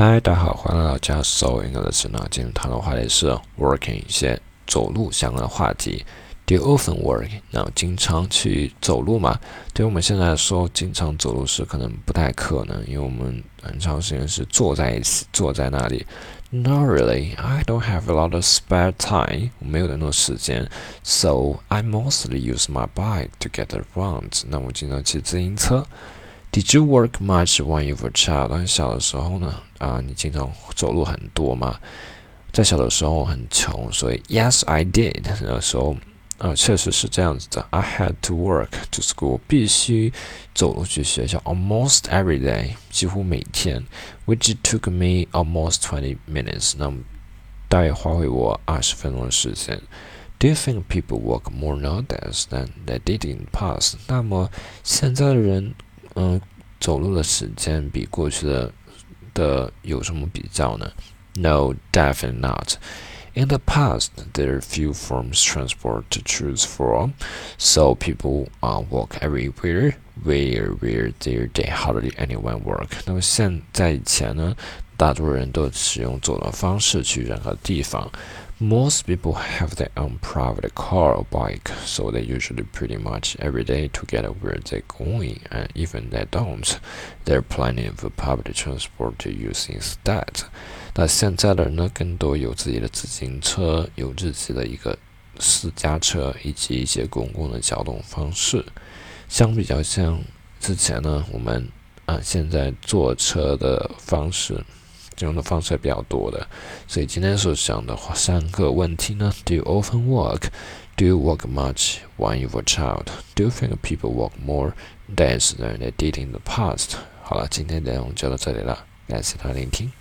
嗨，大家好，欢迎来到加速 English 呢。今天谈的话题是 working 一些走路相关的话题。Do you often work？那经常去走路嘛？对于我们现在来说，经常走路是可能不太可能，因为我们很长时间是坐在一起，坐在那里。Not really. I don't have a lot of spare time. 我没有很多时间，so I mostly use my bike to get around. 那我经常骑自行车。Did you work much when you were a child？当小的时候呢？啊，你经常走路很多吗？在小的时候很穷，所以 Yes, I did。那个时候，啊，确实是这样子的。I had to walk to school，必须走路去学校，almost every day，几乎每天，which took me almost twenty minutes。那么大约花费我二十分钟的时间。Do you think people walk more nowadays than they did in the past？那么现在的人 嗯，走路的时间比过去的的有什么比较呢？No, definitely not. In the past, there are few forms transport to choose from, so people uh, walk everywhere, where where there they hardly anyone walk. 那么现在以前呢， 大多数人都使用走的方式去任何地方。most people have their own private car or bike, so they usually pretty much every day to get where they're going, and even they don't, there are plenty of public transport to use instead. 那现在的人呢，更多有自己的自行车，有自己的一个私家车，以及一些公共的交通方式。相比较像之前呢，我们啊现在坐车的方式。这种的方式比较多的，所以今天所讲的话，三个问题呢：Do you often walk? Do you walk much when you were a child? Do you think people walk more days than they did in the past? 好了，今天的内容就到这里了，感谢大家聆听。